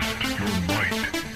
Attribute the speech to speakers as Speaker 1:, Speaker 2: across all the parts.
Speaker 1: Test your might.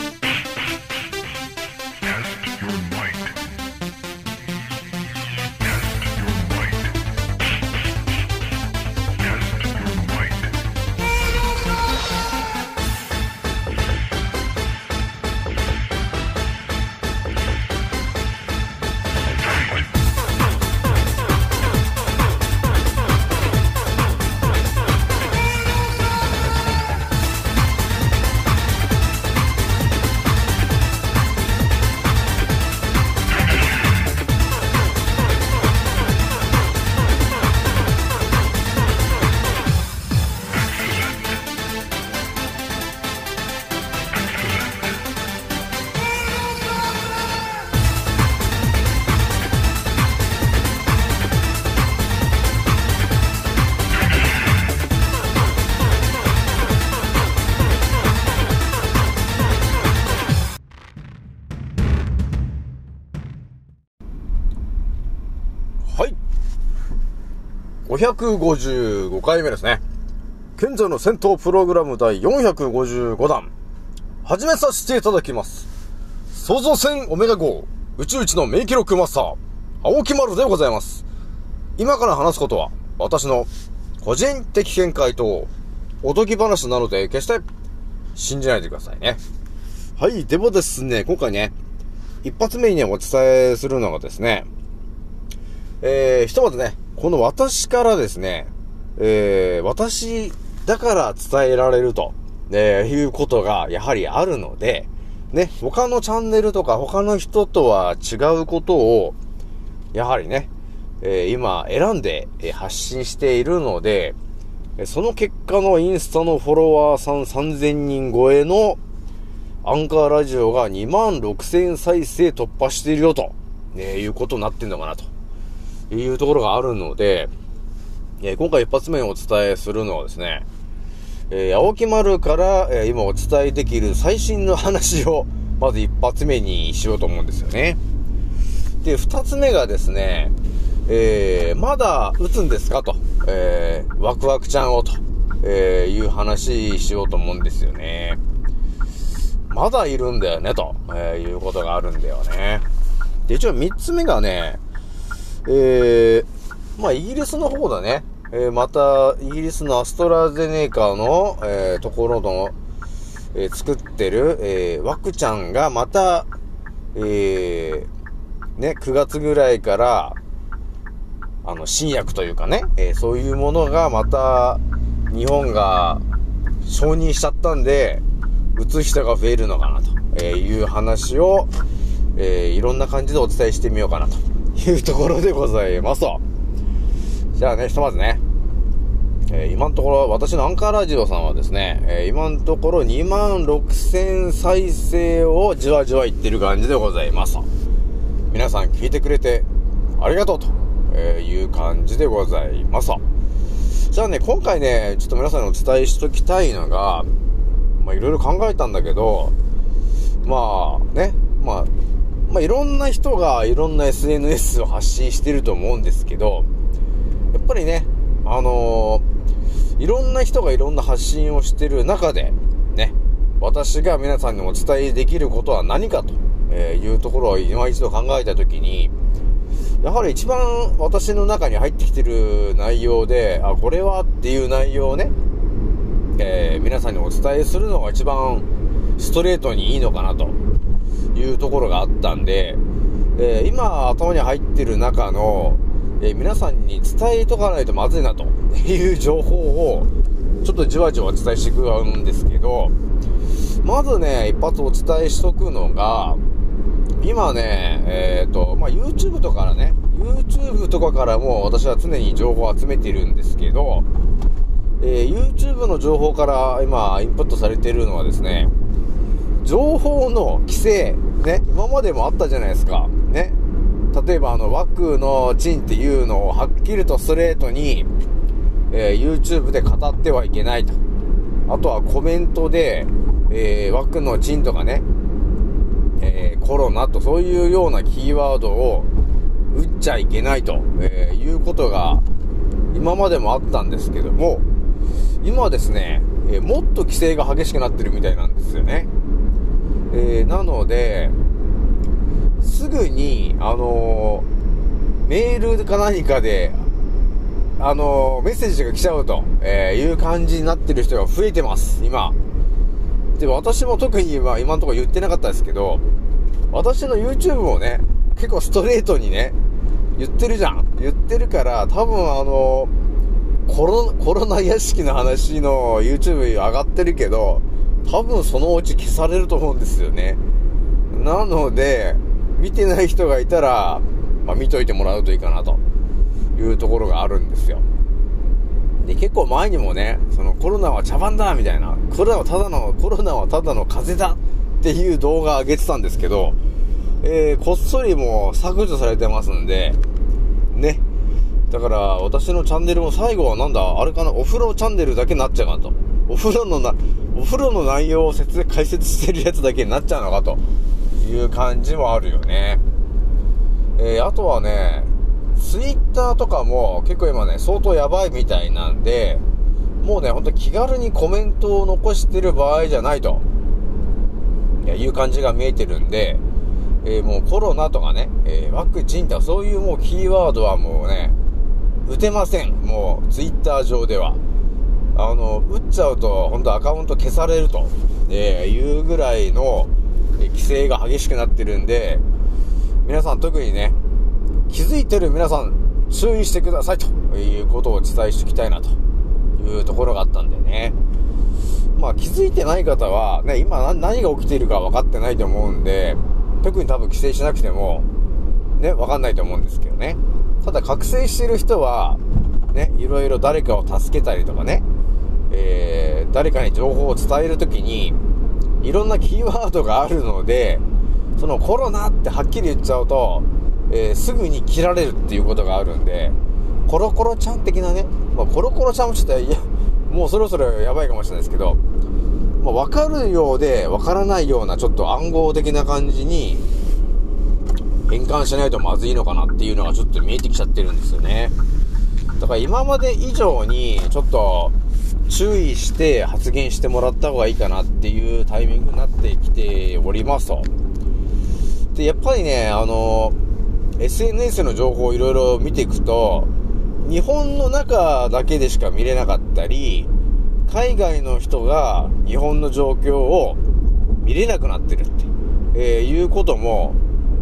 Speaker 1: 555回目ですね。賢者の戦闘プログラム第455弾。始めさせていただきます。創造船オメガ号宇宙一の名記録マスター、青木丸でございます。今から話すことは、私の個人的見解と、おとぎ話なので、決して信じないでくださいね。はい、でもですね、今回ね、一発目にね、お伝えするのがですね、えー、ひとまずね、この私からですね、えー、私だから伝えられると、えー、いうことがやはりあるので、ね、他のチャンネルとか他の人とは違うことを、やはりね、えー、今選んで発信しているので、その結果のインスタのフォロワーさん3000人超えのアンカーラジオが2万6000再生突破しているよと、ね、いうことになってんのかなと。いうところがあるので、えー、今回一発目にお伝えするのはですね、えー、青木丸から、えー、今お伝えできる最新の話を、まず一発目にしようと思うんですよね。で、二つ目がですね、えー、まだ打つんですかと、えー、ワクワクちゃんをと、えー、いう話しようと思うんですよね。まだいるんだよね、と、えいうことがあるんだよね。で、一応三つ目がね、えー、まあ、イギリスの方だね。えー、また、イギリスのアストラゼネカの、えー、ところの、えー、作ってる、えー、ワクちゃんがまた、えー、ね、9月ぐらいから、あの、新薬というかね、えー、そういうものがまた、日本が承認しちゃったんで、打つ人が増えるのかなという話を、えー、いろんな感じでお伝えしてみようかなというところでございます。じゃあね、ひとまずね、えー、今のところ、私のアンカーラジオさんはですね、えー、今のところ2万6000再生をじわじわいってる感じでございます。皆さん聞いてくれてありがとうと、えいう感じでございます。じゃあね、今回ね、ちょっと皆さんにお伝えしときたいのが、まあいろいろ考えたんだけど、まあね、まあまあ、いろんな人がいろんな SNS を発信してると思うんですけど、やっぱりね、あのー、いろんな人がいろんな発信をしてる中で、ね、私が皆さんにお伝えできることは何かというところを今一度考えたときに、やはり一番私の中に入ってきてる内容で、あ、これはっていう内容をね、えー、皆さんにお伝えするのが一番ストレートにいいのかなと。いうところがあったんで、えー、今頭に入ってる中の、えー、皆さんに伝えとかないとまずいなという情報をちょっとじわじわお伝えしていくんですけど、まずね、一発お伝えしとくのが、今ね、えっ、ー、と、まあ、YouTube とかからね、YouTube とかからも私は常に情報を集めてるんですけど、えー、YouTube の情報から今インプットされているのはですね、情報の規制、ね、今までもあったじゃないですか。ね。例えばあの、枠のチンっていうのをはっきりとストレートに、えー、YouTube で語ってはいけないと。あとはコメントで、えー、枠のチンとかね、えー、コロナとそういうようなキーワードを打っちゃいけないと、えー、いうことが今までもあったんですけども、今はですね、えー、もっと規制が激しくなってるみたいなんですよね。えー、なので、すぐに、あのー、メールか何かで、あのー、メッセージが来ちゃうと、えいう感じになってる人が増えてます、今。で、私も特に今、今のところ言ってなかったですけど、私の YouTube もね、結構ストレートにね、言ってるじゃん。言ってるから、多分あの、コロ、コロナ屋敷の話の YouTube 上がってるけど、多分そのうち消されると思うんですよね。なので、見てない人がいたら、まあ、見といてもらうといいかなというところがあるんですよ。で、結構前にもね、そのコロナは茶番だみたいな、コロナはただの、コロナはただの風邪だっていう動画上げてたんですけど、えー、こっそりもう削除されてますんで、ね。だから、私のチャンネルも最後はなんだ、あれかな、お風呂チャンネルだけになっちゃうかと。お風呂のな、お風呂の内容を説解説してるやつだけになっちゃうのかという感じもあるよね。えー、あとはね、ツイッターとかも結構今ね、相当やばいみたいなんで、もうね、ほんと気軽にコメントを残してる場合じゃないと、い、いう感じが見えてるんで、えー、もうコロナとかね、えー、ワクチンとかそういうもうキーワードはもうね、打てません。もう、ツイッター上では。あの、打っちゃうと、本当アカウント消されると、えー、いうぐらいの、え規制が激しくなってるんで、皆さん特にね、気づいてる皆さん、注意してくださいということをお伝えしておきたいなというところがあったんでね。まあ気づいてない方は、ね、今何が起きているか分かってないと思うんで、特に多分規制しなくても、ね、わかんないと思うんですけどね。ただ、覚醒してる人は、ね、いろいろ誰かを助けたりとかね、えー、誰かに情報を伝えるときに、いろんなキーワードがあるので、そのコロナってはっきり言っちゃうと、えー、すぐに切られるっていうことがあるんで、コロコロちゃん的なね、まあ、コロコロちゃんもちょっと、いや、もうそろそろやばいかもしれないですけど、まあ、分かるようで分からないようなちょっと暗号的な感じに変換しないとまずいのかなっていうのがちょっと見えてきちゃってるんですよね。だから今まで以上にちょっと注意して発言してもらった方がいいかなっていうタイミングになってきておりますと。で、やっぱりね、あの、SNS の情報をいろいろ見ていくと、日本の中だけでしか見れなかったり、海外の人が日本の状況を見れなくなってるって、えー、いうことも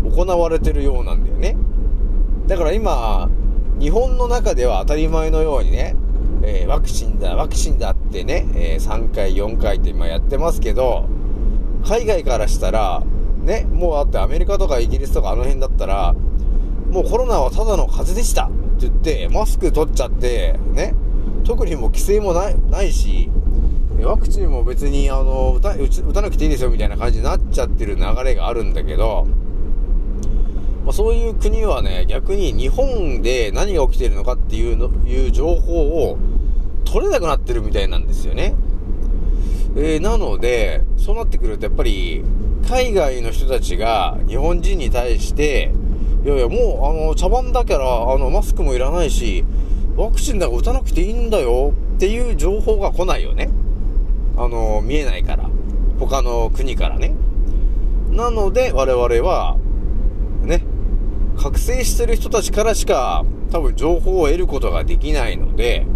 Speaker 1: 行われてるようなんだよね。だから今、日本の中では当たり前のようにね、えー、ワクチンだ、ワクチンだってね、えー、3回、4回って今やってますけど、海外からしたら、ね、もうだってアメリカとかイギリスとかあの辺だったら、もうコロナはただの風邪でしたって言って、マスク取っちゃって、ね、特にもう規制もないないし、ワクチンも別に、あの、打た打たなくていいですよみたいな感じになっちゃってる流れがあるんだけど、まあ、そういう国はね、逆に日本で何が起きてるのかっていうの、いう情報を取れなくなってるみたいなんですよね。えー、なので、そうなってくるとやっぱり、海外の人たちが日本人に対して、いやいや、もう、あの、茶番だから、あの、マスクもいらないし、ワクチンだから打たなくていいんだよっていう情報が来ないよね。あの、見えないから。他の国からね。なので、我々は、ね、覚醒してる人たちからしか、多分情報を得ることができないので、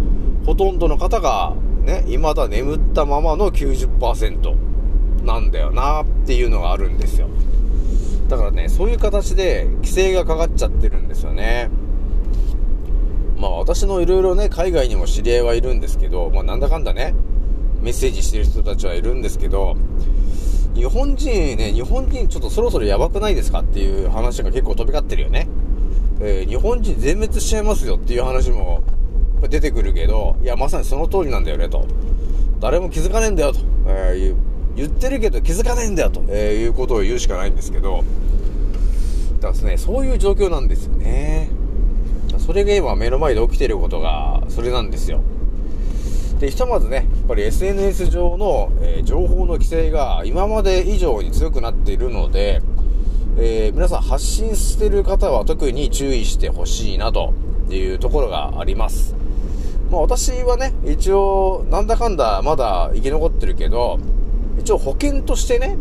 Speaker 1: ほとんどの方が、ね、未だ眠ったままの90%なんだよなっていうのがあるんですよ。だからね、そういう形で規制がかかっちゃってるんですよね。まあ私のいろいろね、海外にも知り合いはいるんですけど、まあなんだかんだね、メッセージしてる人たちはいるんですけど、日本人ね、日本人ちょっとそろそろやばくないですかっていう話が結構飛び交ってるよね。えー、日本人全滅しちゃいますよっていう話も出てくるけど、いや、まさにその通りなんだよね、と。誰も気づかねえんだよ、と。えー、言ってるけど気づかねえんだよ、と、えー、いうことを言うしかないんですけど、だからですね、そういう状況なんですよね。それが今目の前で起きてることが、それなんですよ。で、ひとまずね、やっぱり SNS 上の、えー、情報の規制が今まで以上に強くなっているので、えー、皆さん発信してる方は特に注意してほしいなというところがあります。まあ私はね、一応、なんだかんだまだ生き残ってるけど、一応保険としてね、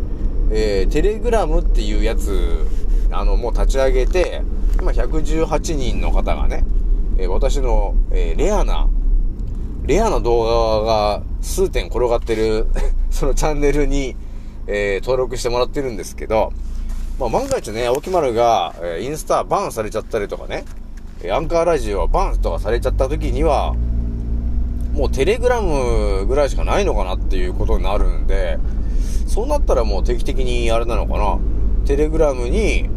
Speaker 1: えー、テレグラムっていうやつ、あの、もう立ち上げて、今118人の方がね、えー、私の、えー、レアな、レアな動画が数点転がってる そのチャンネルに、え、登録してもらってるんですけど、まあ、万が一ね、青木丸が、え、インスタバーンされちゃったりとかね、アンカーラジオはバンとかされちゃった時には、もうテレグラムぐらいしかないのかなっていうことになるんで、そうなったらもう定期的にあれなのかな、テレグラムに、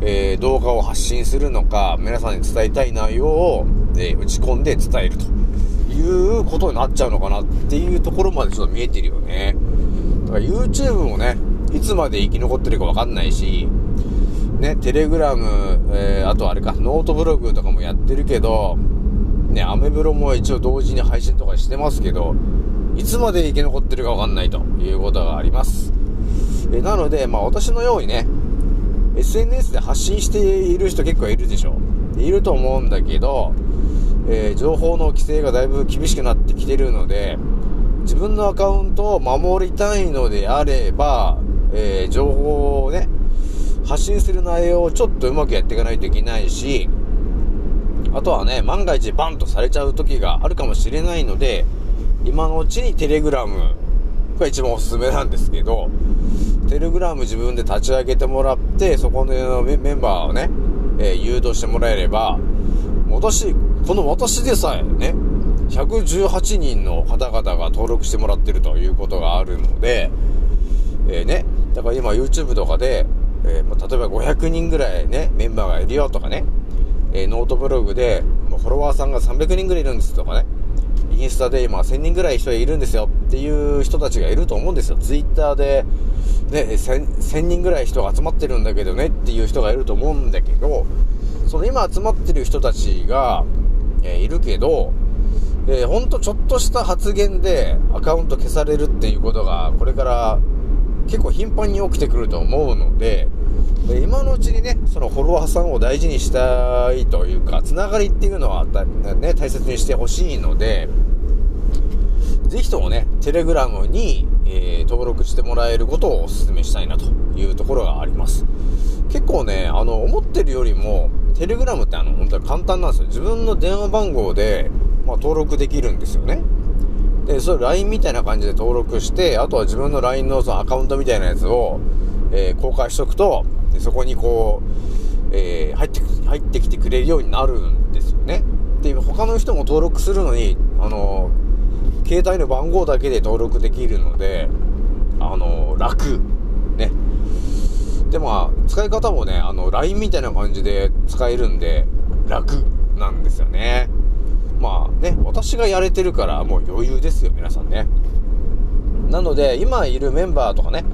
Speaker 1: えー、動画を発信するのか、皆さんに伝えたい内容を、えー、打ち込んで伝えるということになっちゃうのかなっていうところまでちょっと見えてるよね。だから YouTube もね、いつまで生き残ってるかわかんないし、ね、テレグラム、えー、あとあれか、ノートブログとかもやってるけど、ね、アメブロも一応同時に配信とかしてますけど、いつまで生き残ってるかわかんないということがあります。えなので、まあ私のようにね、SNS で発信している人結構いるでしょう。いると思うんだけど、えー、情報の規制がだいぶ厳しくなってきてるので、自分のアカウントを守りたいのであれば、えー、情報をね、発信する内容をちょっとうまくやっていかないといけないし、あとはね、万が一バンとされちゃう時があるかもしれないので、今のうちにテレグラムが一番おすすめなんですけど、テレグラム自分で立ち上げてもらって、そこのメンバーをね、えー、誘導してもらえれば、私、この私でさえね、118人の方々が登録してもらってるということがあるので、えー、ね、だから今 YouTube とかで、えー、例えば500人ぐらいね、メンバーがいるよとかね、えー、ノートブログで、もうフォロワーさんが300人ぐらいいるんですとかね、インスタで今1000人ぐらい人いるんですよっていう人たちがいると思うんですよ。ツイッターで、ね、1000, 1000人ぐらい人が集まってるんだけどねっていう人がいると思うんだけど、その今集まってる人たちが、えー、いるけど、えー、ほんとちょっとした発言でアカウント消されるっていうことが、これから結構頻繁に起きてくると思うの、で今のうちにね、そのフォロワーさんを大事にしたいというか、つながりっていうのは、ね、大切にしてほしいので、ぜひともね、テレグラムに、えー、登録してもらえることをお勧めしたいなというところがあります。結構ね、あの、思ってるよりも、テレグラムってあの、本当に簡単なんですよ。自分の電話番号で、まあ、登録できるんですよね。で、それ LINE みたいな感じで登録して、あとは自分の LINE のそのアカウントみたいなやつを、えー、公開しとくと、そこにこう、えー、入って、入ってきてくれるようになるんですよね。で、他の人も登録するのに、あのー、携帯の番号だけで登録できるので、あのー、楽。ね。で、まあ、使い方もね、あの、LINE みたいな感じで使えるんで、楽なんですよね。まあね、私がやれてるからもう余裕ですよ、皆さんね。なので、今いるメンバーとかね、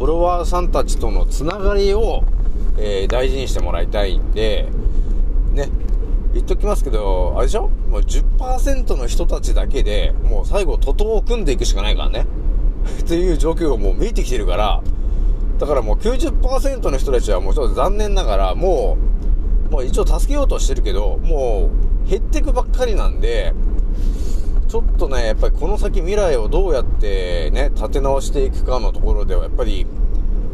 Speaker 1: フォロワーさんたちとのつながりを、えー、大事にしてもらいたいんで、ね、言っときますけど、あれでしょ？もう10%の人たちだけで、もう最後、徒党を組んでいくしかないからね。っていう状況がもう見えてきてるから、だからもう90%の人たちはもうちょっと残念ながら、もう、もう一応助けようとしてるけど、もう減ってくばっかりなんで、ちょっとね、やっぱりこの先未来をどうやってね、立て直していくかのところでは、やっぱり、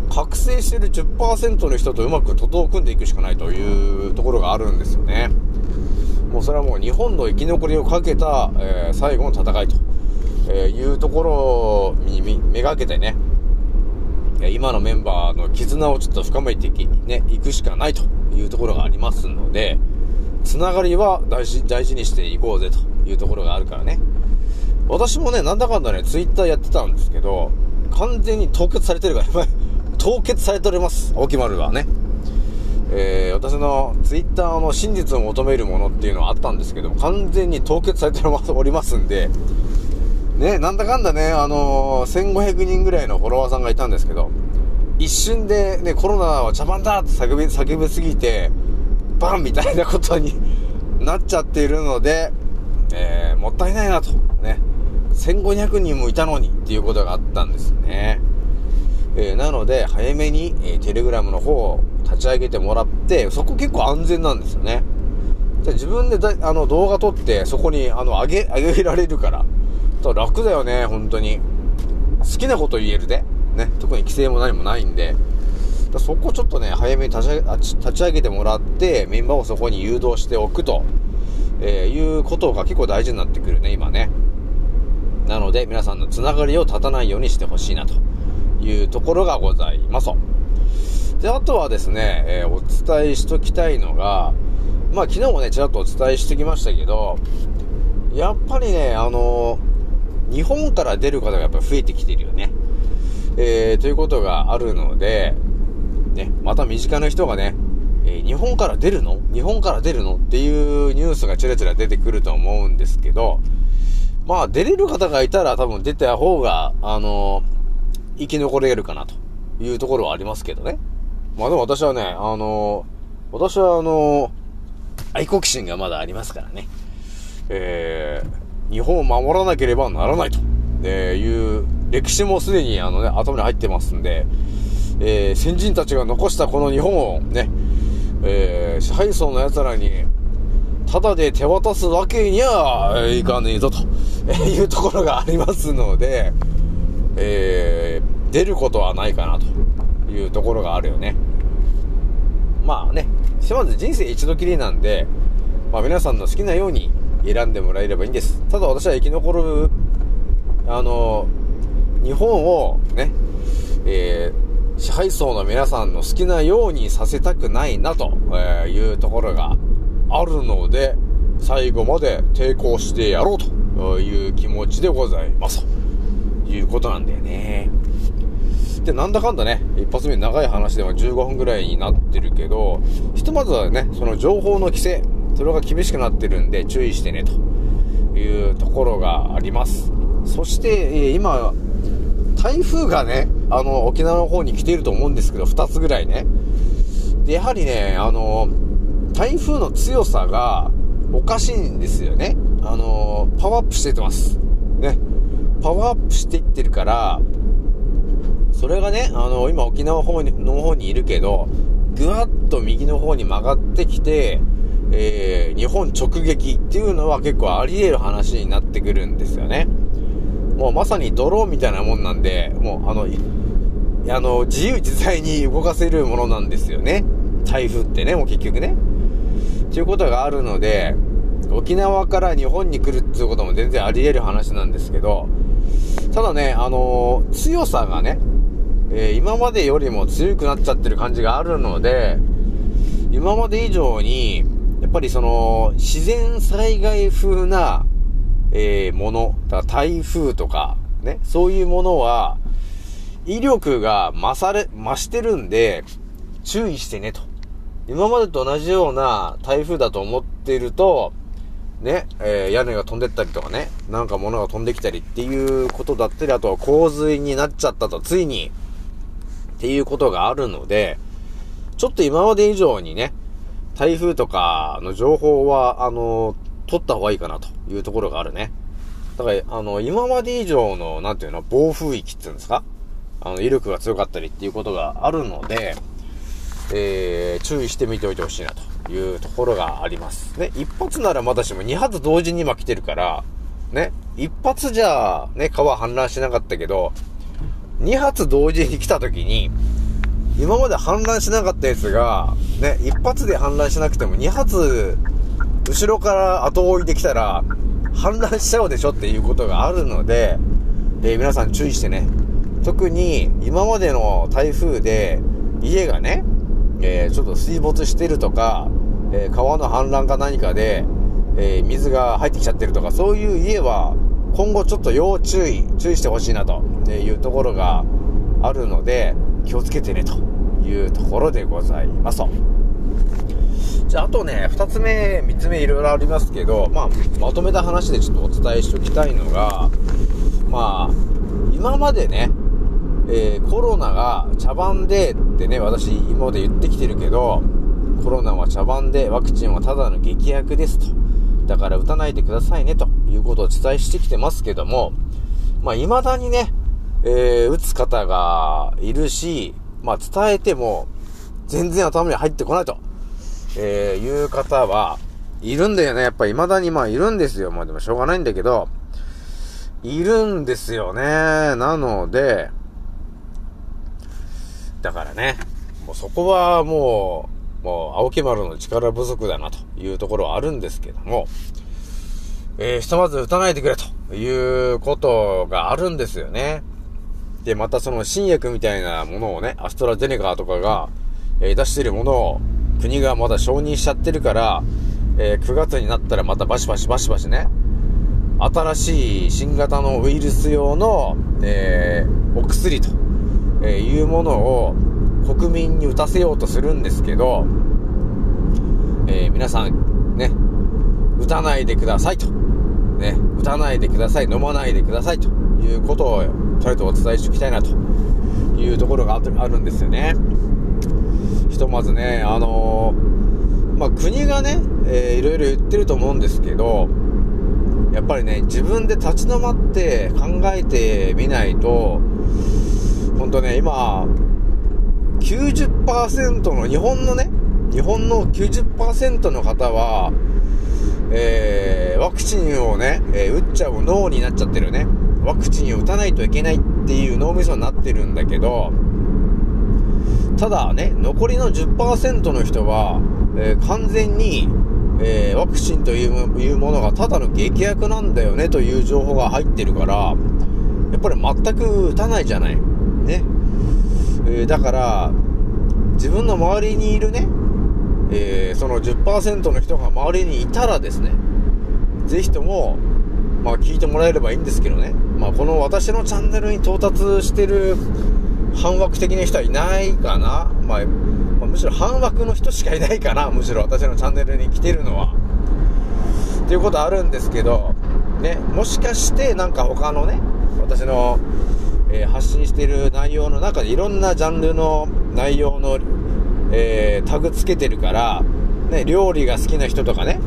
Speaker 1: 覚醒してる10%の人とうまく徒党を組んでいくしかないというところがあるんですよね。もうそれはもう日本の生き残りをかけた、えー、最後の戦いと、えいうところにめがけてね、今のメンバーの絆をちょっと深めていき、ね、いくしかないというところがありますので、つながりは大事、大事にしていこうぜというところがあるからね。私もね、なんだかんだね、ツイッターやってたんですけど、完全に凍結されてるから、凍結されております、青木丸はね。えー、私のツイッターの真実を求めるものっていうのはあったんですけど、完全に凍結されておりますんで、ね、なんだかんだね、あのー、1500人ぐらいのフォロワーさんがいたんですけど、一瞬でね、コロナは茶番だって叫び、叫びすぎて、バンみたいなことになっちゃっているので、えー、もったいないなと。ね。1500人もいたのにっていうことがあったんですね。えー、なので、早めに、えー、テレグラムの方を立ち上げてもらって、そこ結構安全なんですよね。じゃ自分でだあの動画撮ってそこにあの上げ、上げられるから。と楽だよね、本当に。好きなこと言えるで。ね、特に規制も何もないんで。そこちょっとね、早めに立ち上げてもらって、メンバーをそこに誘導しておくと、えー、いうことが結構大事になってくるね、今ね。なので、皆さんのつながりを立たないようにしてほしいなというところがございます。で、あとはですね、えー、お伝えしときたいのが、まあ昨日もね、ちらっとお伝えしてきましたけど、やっぱりね、あのー、日本から出る方がやっぱ増えてきてるよね。えー、ということがあるので、ね、また身近な人がね、えー、日本から出るの？日本から出るの？っていうニュースがちらちら出てくると思うんですけど、まあ出れる方がいたら多分出た方が、あのー、生き残れるかなというところはありますけどね。まあでも私はね、あのー、私はあの愛国心がまだありますからね。えー、日本を守らなければならないと、えいう歴史もすでにあのね、頭に入ってますんで、えー、先人たちが残したこの日本をね、えー、支配層の奴らに、ただで手渡すわけにはいかねえぞと、えいうところがありますので、えー、出ることはないかなというところがあるよね。まあね、ひとまず人生一度きりなんで、まあ皆さんの好きなように選んでもらえればいいんです。ただ私は生き残る、あの、日本をね、えー、支配層の皆さんの好きなようにさせたくないなというところがあるので、最後まで抵抗してやろうという気持ちでございます。ということなんだよね。で、なんだかんだね、一発目長い話では15分ぐらいになってるけど、ひとまずはね、その情報の規制、それが厳しくなってるんで注意してね、というところがあります。そして、今、台風がね、あの、沖縄の方に来ていると思うんですけど、2つぐらいね。で、やはりね、あの、台風の強さがおかしいんですよね。あの、パワーアップしていってます。ね。パワーアップしていってるから、それがね、あの、今沖縄方にの方にいるけど、ぐわっと右の方に曲がってきて、えー、日本直撃っていうのは結構あり得る話になってくるんですよね。もうまさにドローンみたいなもんなんで、もうあの、あの、自由自在に動かせるものなんですよね。台風ってね、もう結局ね。っていうことがあるので、沖縄から日本に来るっていうことも全然あり得る話なんですけど、ただね、あのー、強さがね、えー、今までよりも強くなっちゃってる感じがあるので、今まで以上に、やっぱりその、自然災害風な、えー、もの、だ台風とか、ね、そういうものは、威力が増され、増してるんで、注意してねと。今までと同じような台風だと思っていると、ね、えー、屋根が飛んでったりとかね、なんか物が飛んできたりっていうことだったり、あとは洪水になっちゃったと、ついに、っていうことがあるので、ちょっと今まで以上にね、台風とかの情報は、あの取った方がいいかなというところがあるね。だから、あの、今まで以上の、なんていうの、暴風域っていうんですか？あの、威力が強かったりっていうことがあるので、えー、注意してみておいてほしいなというところがあります。ね、一発ならまだしも二発同時に今来てるから、ね、一発じゃ、ね、川氾濫しなかったけど、二発同時に来た時に、今まで氾濫しなかったやつが、ね、一発で氾濫しなくても二発後ろから後追いできたら、氾濫しちゃうでしょっていうことがあるので、え、皆さん注意してね。特に、今までの台風で、家がね、えー、ちょっと水没してるとか、えー、川の氾濫か何かで、え水が入ってきちゃってるとか、そういう家は、今後ちょっと要注意、注意してほしいなというところがあるので、気をつけてねというところでございますと。じゃあ、あとね、二つ目、三つ目いろいろありますけど、まあ、まとめた話でちょっとお伝えしておきたいのが、まあ、今までね、えー、コロナが茶番でってね、私今まで言ってきてるけど、コロナは茶番でワクチンはただの劇薬ですと。だから打たないでくださいねということを伝えしてきてますけども、まあ未だにね、えー、打つ方がいるし、まあ伝えても全然頭に入ってこないと。えー、いう方は、いるんだよね。やっぱ未だにまあいるんですよ。まあでもしょうがないんだけど、いるんですよね。なので、だからね、もうそこはもう、もう青木丸の力不足だなというところはあるんですけども、えー、ひとまず打たないでくれということがあるんですよね。で、またその新薬みたいなものをね、アストラゼネカとかが、えー、出してるものを国がまだ承認しちゃってるから、えー、9月になったらまたバシバシバシバシね、新しい新型のウイルス用の、えー、お薬と、えいうものを国民に打たせようとするんですけど、え皆さん、ね、打たないでくださいと。ね、打たないでください、飲まないでくださいということを、とりあえずお伝えしておきたいなというところがあるんですよね。ひとまずね、あのー、まあ、国がね、えー、いろいろ言ってると思うんですけど、やっぱりね、自分で立ち止まって考えてみないと、ほんとね、今、90%の、日本のね、日本の90%の方は、えー、ワクチンをね、えー、打っちゃう脳になっちゃってるね。ワクチンを打たないといけないっていう脳みそになってるんだけど、ただね、残りの10%の人は、えー、完全に、えー、ワクチンというものがただの劇薬なんだよねという情報が入ってるから、やっぱり全く打たないじゃない。ね。えー、だから、自分の周りにいるね、えー、その10%の人が周りにいたらですね、ぜひとも、まあ聞いてもらえればいいんですけどね、まあこの私のチャンネルに到達してる半枠的な人はいないかな、まあ、まあ、むしろ半枠の人しかいないかな、むしろ。私のチャンネルに来てるのは。っていうことあるんですけど、ね、もしかしてなんか他のね、私の、えー、発信してる内容の中でいろんなジャンルの内容のえー、タグつけてるから、ね、料理が好きな人とかね、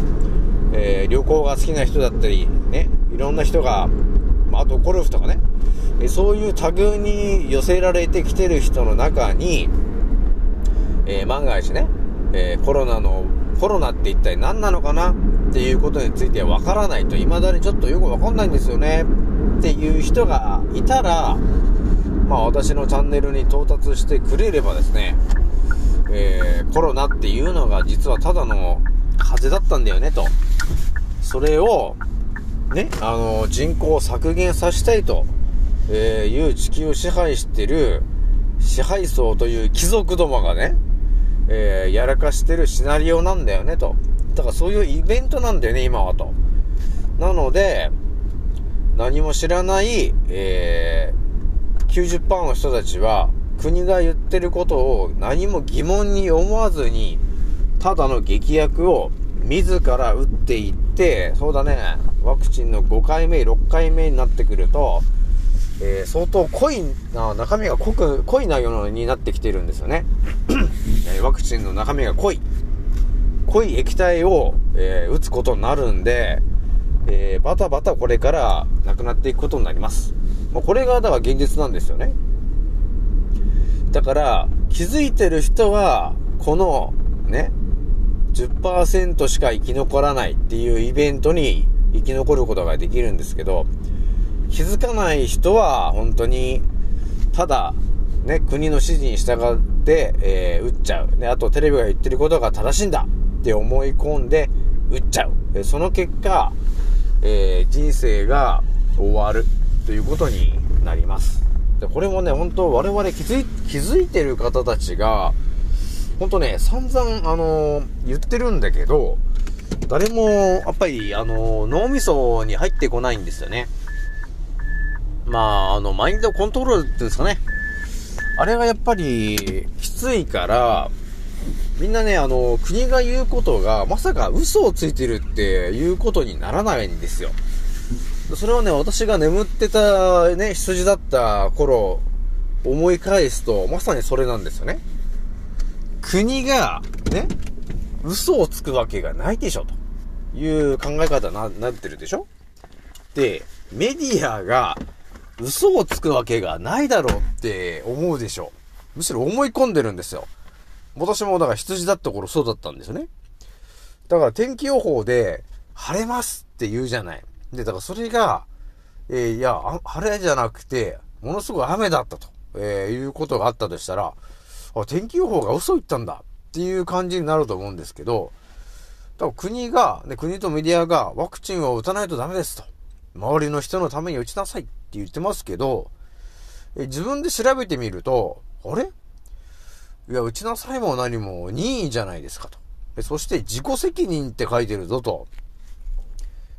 Speaker 1: えー、旅行が好きな人だったり、ね、いろんな人が、まあ、あとゴルフとかね、えそういうタグに寄せられてきてる人の中に、えー、万が一ね、えコロナの、コロナって一体何なのかな？っていうことについてわからないと、未だにちょっとよくわかんないんですよね。っていう人がいたら、まあ私のチャンネルに到達してくれればですね、えー、コロナっていうのが実はただの風邪だったんだよねと。それを、ね、あの、人口を削減させたいと、え、いう地球を支配してる支配層という貴族どもがね、えー、やらかしてるシナリオなんだよねと。だからそういうイベントなんだよね、今はと。なので、何も知らない、えー、90%の人たちは、国が言ってることを何も疑問に思わずに、ただの劇薬を自ら打っていって、そうだね、ワクチンの5回目、6回目になってくると、えー、相当濃いな、中身が濃く、濃い内容になってきてるんですよね。えワクチンの中身が濃い。濃い液体を、えー、打つことになるんで、えー、バタバタこれからなくなっていくことになります。まあ、これが、だから現実なんですよね。だから、気づいてる人は、この、ね、10%しか生き残らないっていうイベントに生き残ることができるんですけど、気づかない人は、本当に、ただ、ね、国の指示に従って、えー、撃っちゃう。で、あとテレビが言ってることが正しいんだって思い込んで、撃っちゃう。その結果、えー、人生が終わるということになります。で、これもね、本当我々気づい、気づいてる方たちが、本当ね、散々、あのー、言ってるんだけど、誰も、やっぱり、あのー、脳みそに入ってこないんですよね。まあ、あの、マインドコントロールっていうんですかね。あれがやっぱり、きついから、みんなね、あの、国が言うことが、まさか嘘をついてるっていうことにならないんですよ。それはね、私が眠ってたね、羊だった頃、思い返すと、まさにそれなんですよね。国が、ね、嘘をつくわけがないでしょ、という考え方な、なってるでしょで、メディアが嘘をつくわけがないだろうって思うでしょむしろ思い込んでるんですよ。私もだから羊だった頃そうだったんですよね。だから天気予報で、晴れますって言うじゃない。で、だからそれが、えー、いや、晴れじゃなくて、ものすごい雨だったと、えー、いうことがあったとしたら、天気予報が嘘言ったんだっていう感じになると思うんですけど、多分国が、ね、国とメディアがワクチンを打たないとダメですと。周りの人のために打ちなさいって言ってますけど、え自分で調べてみると、あれ？いや、打ちなさいも何も任意じゃないですかと。えそして自己責任って書いてるぞと。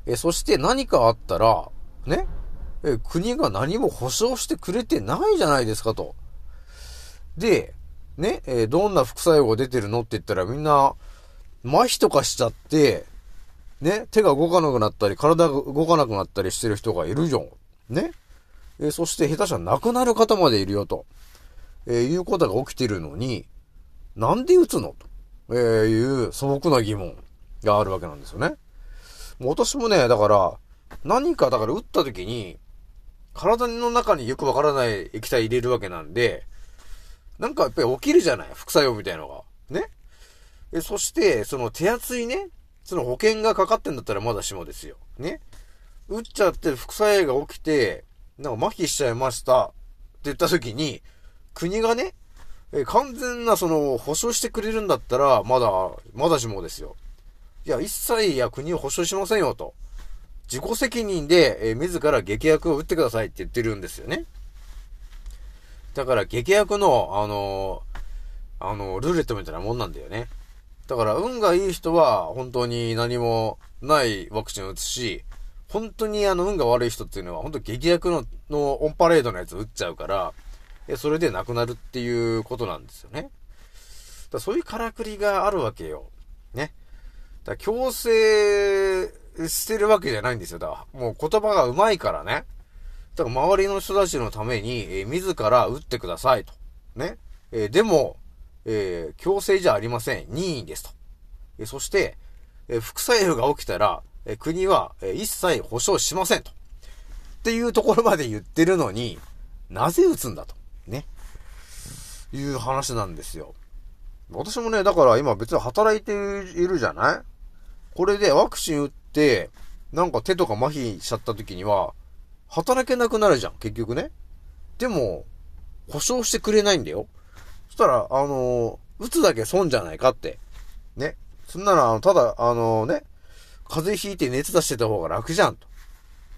Speaker 1: えそして何かあったら、ね、え国が何も保証してくれてないじゃないですかと。で、ね、えどんな副作用が出てるのって言ったらみんな、麻痺とかしちゃって、ね、手が動かなくなったり、体が動かなくなったりしてる人がいるじゃん。ね。えそして下手したら亡くなる方までいるよと。えー、いうことが起きてるのに、なんで打つのと、えー、いう素朴な疑問があるわけなんですよね。もう私もね、だから、何かだから打った時に、体の中によくわからない液体入れるわけなんで、なんかやっぱり起きるじゃない副作用みたいのが。ね。え、そして、その手厚いね、その保険がかかってんだったらまだしもですよ。ね。打っちゃって副作用が起きて、なんか麻痺しちゃいましたって言った時に、国がね、え完全なその保証してくれるんだったら、まだ、まだしもですよ。いや、一切いや国を保証しませんよと。自己責任で、え自ら劇薬を打ってくださいって言ってるんですよね。だから劇薬の、あのあの、ルーレットみたいなもんなんだよね。だから運がいい人は本当に何もないワクチンを打つし、本当にあの運が悪い人っていうのは本当劇薬ののオンパレードのやつ打っちゃうから、えそれで亡くなるっていうことなんですよね。だそういうからくりがあるわけよ。ね。だ強制してるわけじゃないんですよ。だからもう言葉が上手いからね。だから周りの人たちのために、えー、自ら打ってくださいと。ね。えー、でも、えー、強制じゃありません。任意ですと。えそして、え副作用が起きたら、え国は、え一切保証しませんと。っていうところまで言ってるのに、なぜ打つんだと。ね。いう話なんですよ。私もね、だから今別に働いているじゃない？これでワクチン打って、なんか手とか麻痺しちゃった時には、働けなくなるじゃん、結局ね。でも、保証してくれないんだよ。そしたら、あのー、打つだけ損じゃないかって。ね。そんなら、ただ、あの、ね、風邪ひいて熱出してた方が楽じゃんと。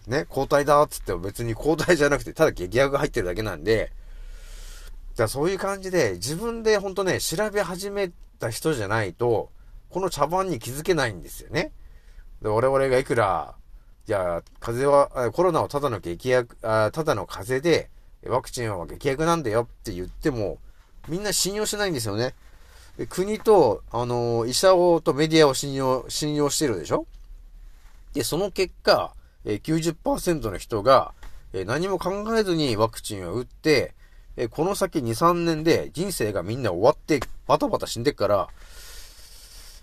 Speaker 1: ね、抗体だっつっても別に抗体じゃなくて、ただ激薬が入ってるだけなんで、じゃあそういう感じで、自分でほんとね、調べ始めた人じゃないと、この茶番に気づけないんですよね。で、我々がいくら、じゃあ、風邪は、コロナはただの激薬、あただの風邪で、ワクチンは激薬なんだよって言っても、みんな信用しないんですよね。国と、あの、医者をとメディアを信用、信用してるでしょ？で、その結果、90%の人が、何も考えずにワクチンを打って、この先2、3年で人生がみんな終わって、バタバタ死んでっから、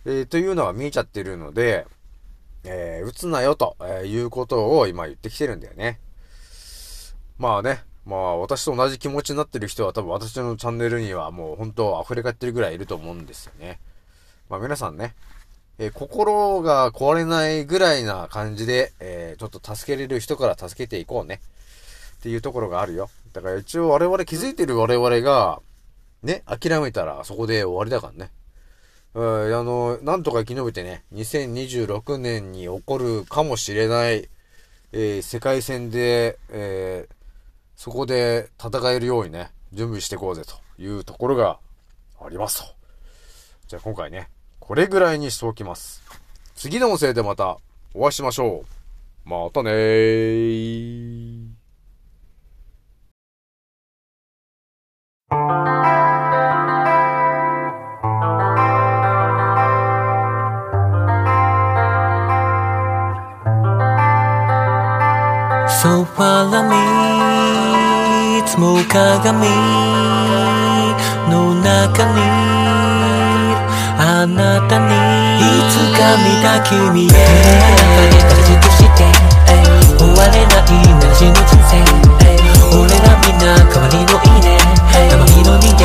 Speaker 1: えー、というのが見えちゃってるので、えー、打つなよと、えー、いうことを今言ってきてるんだよね。まあね、まあ私と同じ気持ちになってる人は多分私のチャンネルにはもう本当溢れ返ってるぐらいいると思うんですよね。まあ皆さんね、えー、心が壊れないぐらいな感じで、えー、ちょっと助けれる人から助けていこうね。っていうところがあるよ。だから一応我々気づいてる我々が、ね、諦めたらそこで終わりだからね。うん、あの、なんとか生き延びてね、2026年に起こるかもしれない、えー、世界戦で、えー、そこで戦えるようにね、準備していこうぜというところがありますと。じゃあ今回ね、これぐらいにしておきます。次の音声でまたお会いしましょう。またねー。ソファラ見つも鏡の中にあなたにいつか見た君へ中で形として終われないなしの人生俺らみんな代わりのいいねたまにの人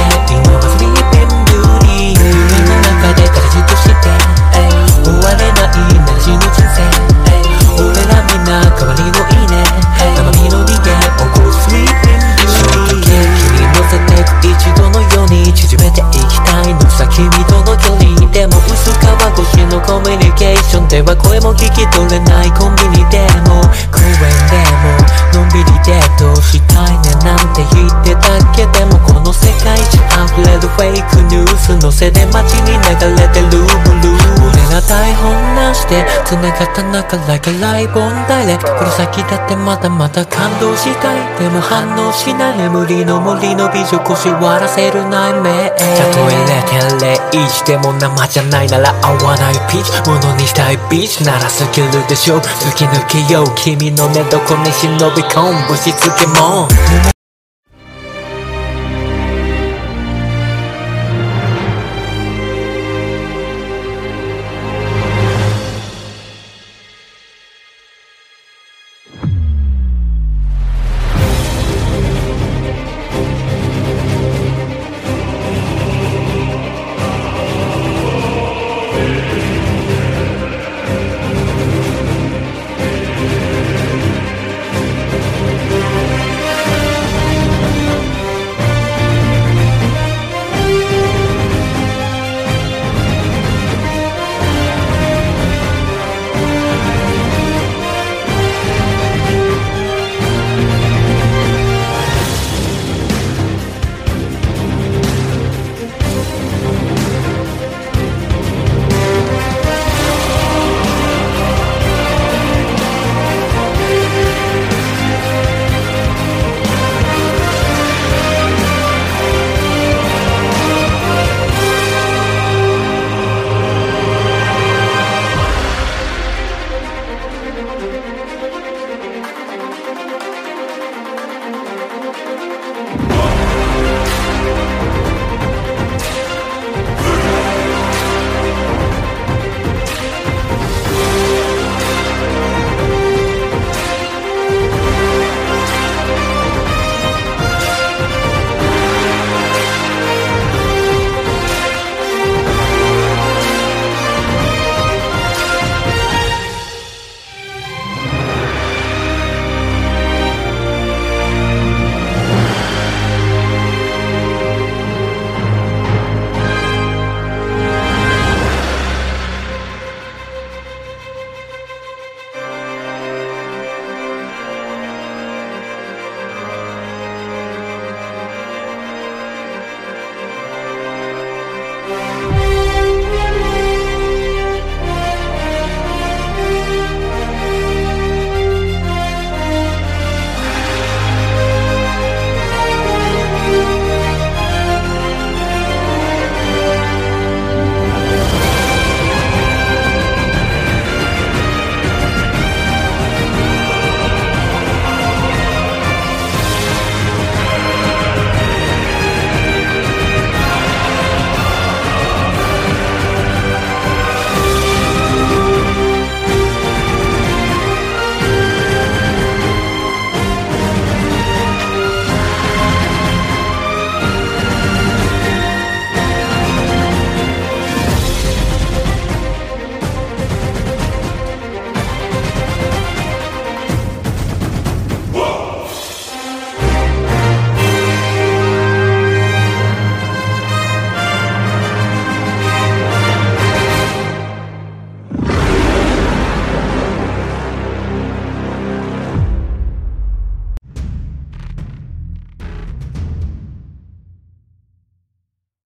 Speaker 1: し
Speaker 2: で繋がった中 like a live on direct これ先だってまだまだ感動したい。でも反応しない。眠りの森の美女腰割らせる内面たとえ0.01でも生じゃないなら合わないピーチ。ものにしたいビーチ。ならスキルでしょ。う突き抜けよう。君の寝床に忍び込む。しつけも